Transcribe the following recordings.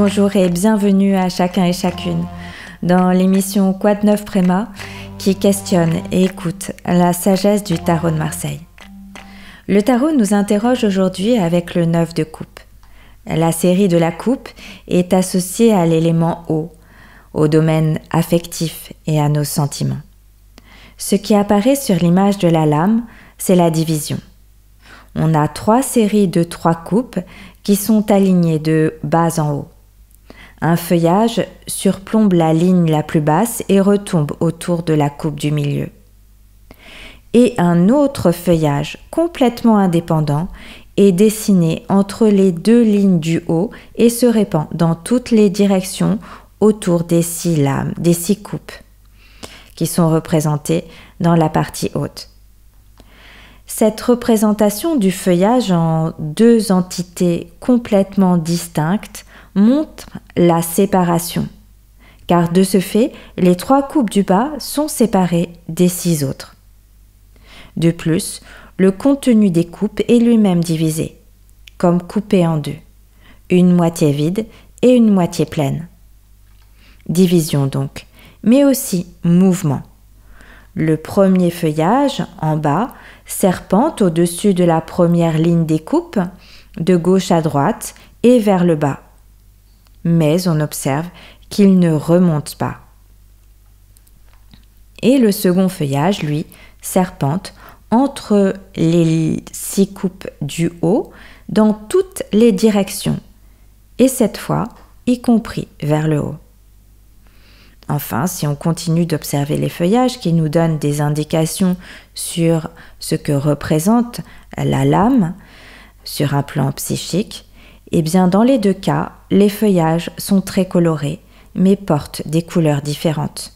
bonjour et bienvenue à chacun et chacune dans l'émission Quad Neuf Préma qui questionne et écoute la sagesse du tarot de Marseille. Le tarot nous interroge aujourd'hui avec le 9 de coupe. La série de la coupe est associée à l'élément eau, au domaine affectif et à nos sentiments. Ce qui apparaît sur l'image de la lame, c'est la division. On a trois séries de trois coupes qui sont alignées de bas en haut. Un feuillage surplombe la ligne la plus basse et retombe autour de la coupe du milieu. Et un autre feuillage complètement indépendant est dessiné entre les deux lignes du haut et se répand dans toutes les directions autour des six lames, des six coupes, qui sont représentées dans la partie haute. Cette représentation du feuillage en deux entités complètement distinctes montre la séparation, car de ce fait, les trois coupes du bas sont séparées des six autres. De plus, le contenu des coupes est lui-même divisé, comme coupé en deux, une moitié vide et une moitié pleine. Division donc, mais aussi mouvement. Le premier feuillage, en bas, serpente au-dessus de la première ligne des coupes, de gauche à droite et vers le bas mais on observe qu'il ne remonte pas. Et le second feuillage, lui, serpente entre les six coupes du haut dans toutes les directions, et cette fois, y compris vers le haut. Enfin, si on continue d'observer les feuillages qui nous donnent des indications sur ce que représente la lame sur un plan psychique, eh dans les deux cas, les feuillages sont très colorés, mais portent des couleurs différentes.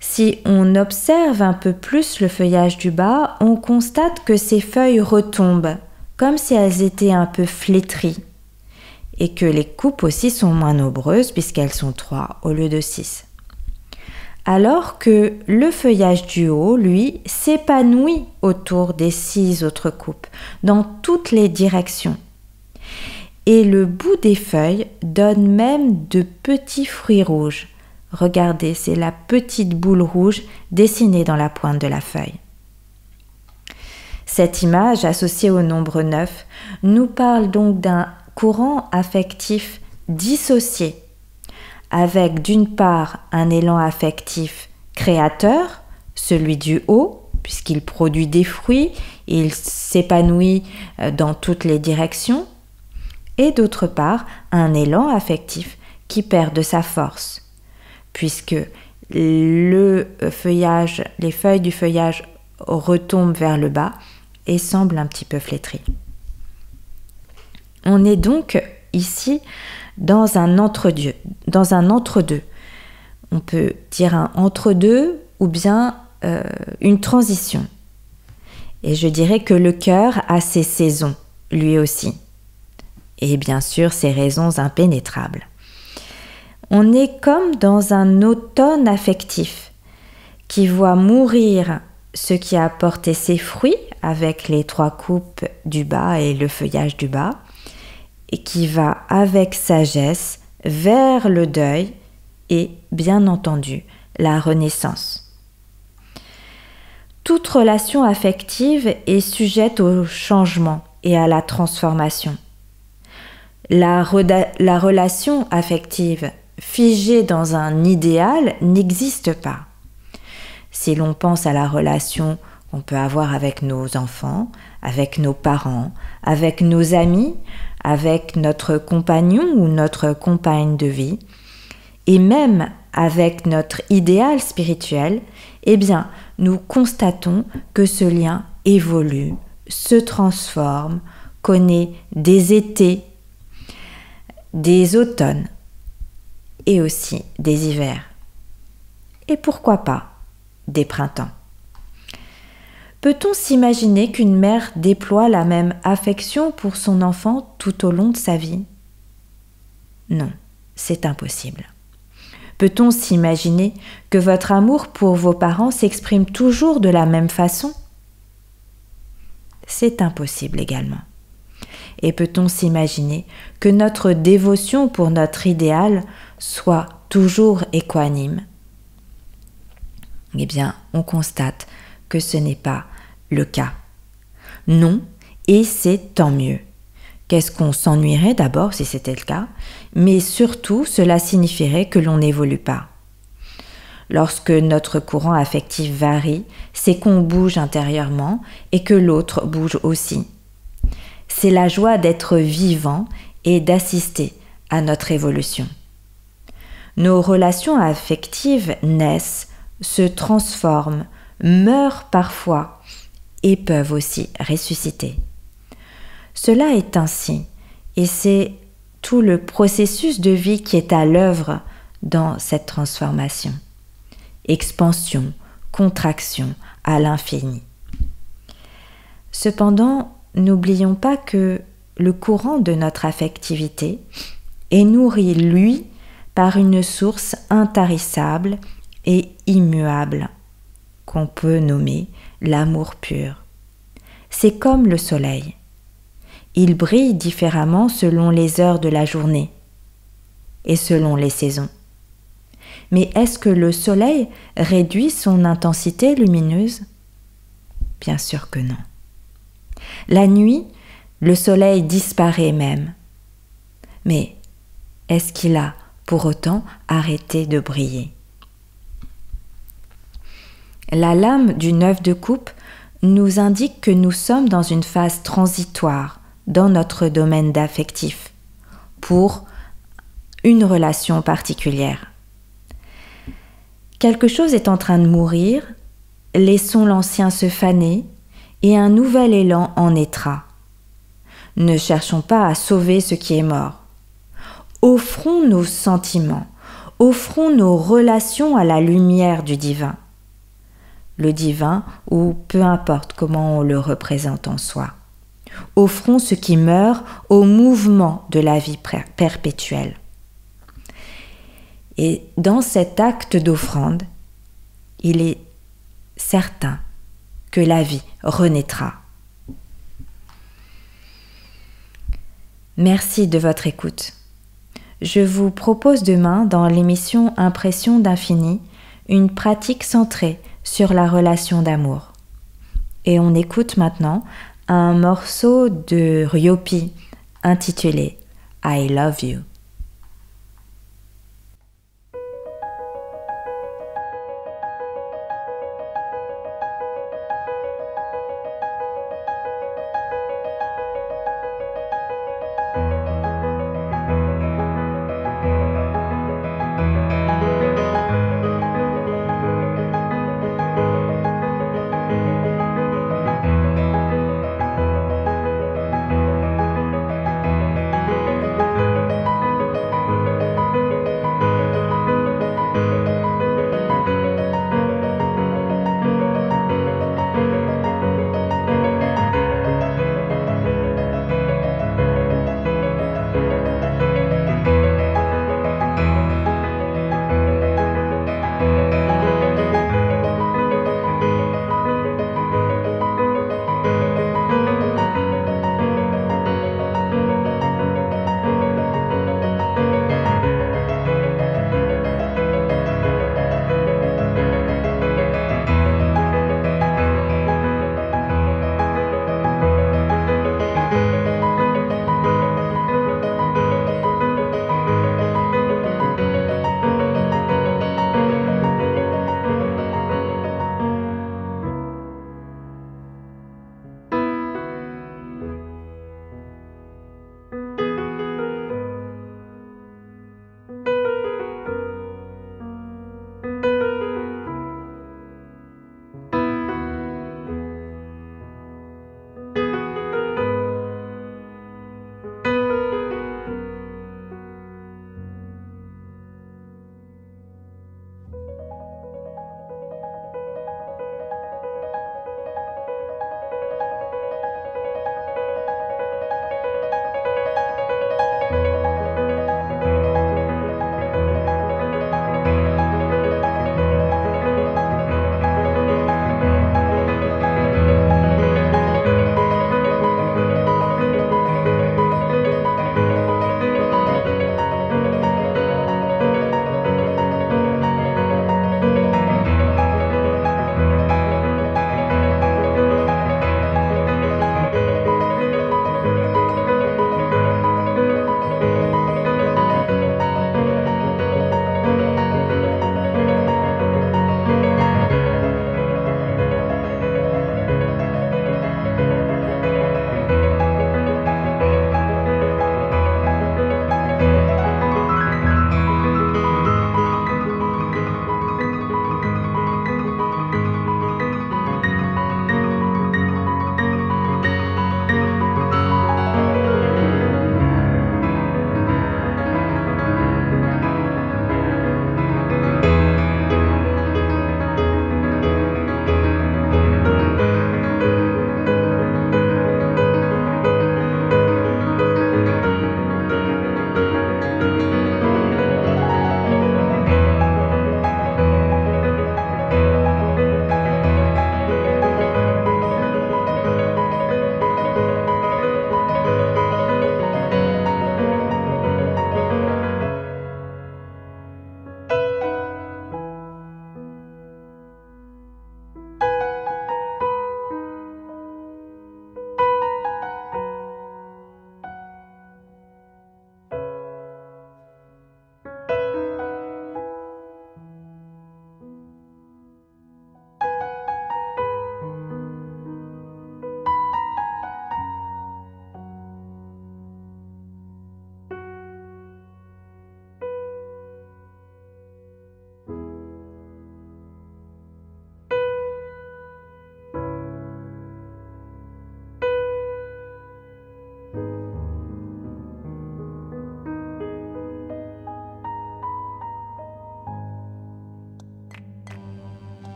Si on observe un peu plus le feuillage du bas, on constate que ces feuilles retombent, comme si elles étaient un peu flétries, et que les coupes aussi sont moins nombreuses puisqu'elles sont trois au lieu de six. Alors que le feuillage du haut, lui, s'épanouit autour des six autres coupes, dans toutes les directions et le bout des feuilles donne même de petits fruits rouges. Regardez, c'est la petite boule rouge dessinée dans la pointe de la feuille. Cette image associée au nombre 9 nous parle donc d'un courant affectif dissocié, avec d'une part un élan affectif créateur, celui du haut, puisqu'il produit des fruits, il s'épanouit euh, dans toutes les directions, et d'autre part un élan affectif qui perd de sa force, puisque le feuillage, les feuilles du feuillage retombent vers le bas et semblent un petit peu flétries. On est donc ici dans un entre-deux, dans un entre-deux. On peut dire un entre-deux ou bien euh, une transition. Et je dirais que le cœur a ses saisons, lui aussi et bien sûr ses raisons impénétrables. On est comme dans un automne affectif qui voit mourir ce qui a porté ses fruits avec les trois coupes du bas et le feuillage du bas, et qui va avec sagesse vers le deuil et, bien entendu, la renaissance. Toute relation affective est sujette au changement et à la transformation. La, relation affective figée dans un idéal n'existe pas. Si l'on pense à la relation qu'on peut avoir avec nos enfants, avec nos parents, avec nos amis, avec notre compagnon ou notre compagne de vie, et même avec notre idéal spirituel, eh bien, nous constatons que ce lien évolue, se transforme, connaît des étés des automnes et aussi des hivers. Et pourquoi pas des printemps. Peut-on s'imaginer qu'une mère déploie la même affection pour son enfant tout au long de sa vie? Non, c'est impossible. Peut-on s'imaginer que votre amour pour vos parents s'exprime toujours de la même façon? C'est impossible également. Et peut-on s'imaginer que notre dévotion pour notre idéal soit toujours équanime? Eh bien, on constate que ce n'est pas le cas. Non, et c'est tant mieux. Qu'est-ce qu'on s'ennuierait d'abord si c'était le cas, mais surtout cela signifierait que l'on n'évolue pas. Lorsque notre courant affectif varie, c'est qu'on bouge intérieurement et que l'autre bouge aussi. C'est la joie d'être vivant et d'assister à notre évolution. Nos relations affectives naissent, se transforment, meurent parfois et peuvent aussi ressusciter. Cela est ainsi, et c'est tout le processus de vie qui est à l'œuvre dans cette transformation. Expansion, contraction à l'infini. Cependant, n'oublions pas que le courant de notre affectivité est nourri, lui, par une source intarissable et immuable, qu'on peut nommer l'amour pur. C'est comme le soleil. Il brille différemment selon les heures de la journée et selon les saisons. Mais est-ce que le soleil réduit son intensité lumineuse? Bien sûr que non. La nuit, le soleil disparaît même. Mais est-ce qu'il a pour autant arrêté de briller? La lame du neuf de coupe nous indique que nous sommes dans une phase transitoire dans notre domaine d'affectif pour une relation particulière. Quelque chose est en train de mourir, laissons l'ancien se faner et un nouvel élan en naîtra. Ne cherchons pas à sauver ce qui est mort. Offrons nos sentiments, offrons nos relations à la lumière du divin. Le divin, ou peu importe comment on le représente en soi. Offrons ce qui meurt au mouvement de la vie perpétuelle. Et dans cet acte d'offrande, il est certain que la vie renaîtra. Merci de votre écoute. Je vous propose demain, dans l'émission Impression d'infini, une pratique centrée sur la relation d'amour. Et on écoute maintenant un morceau de Ryopi intitulé I Love You.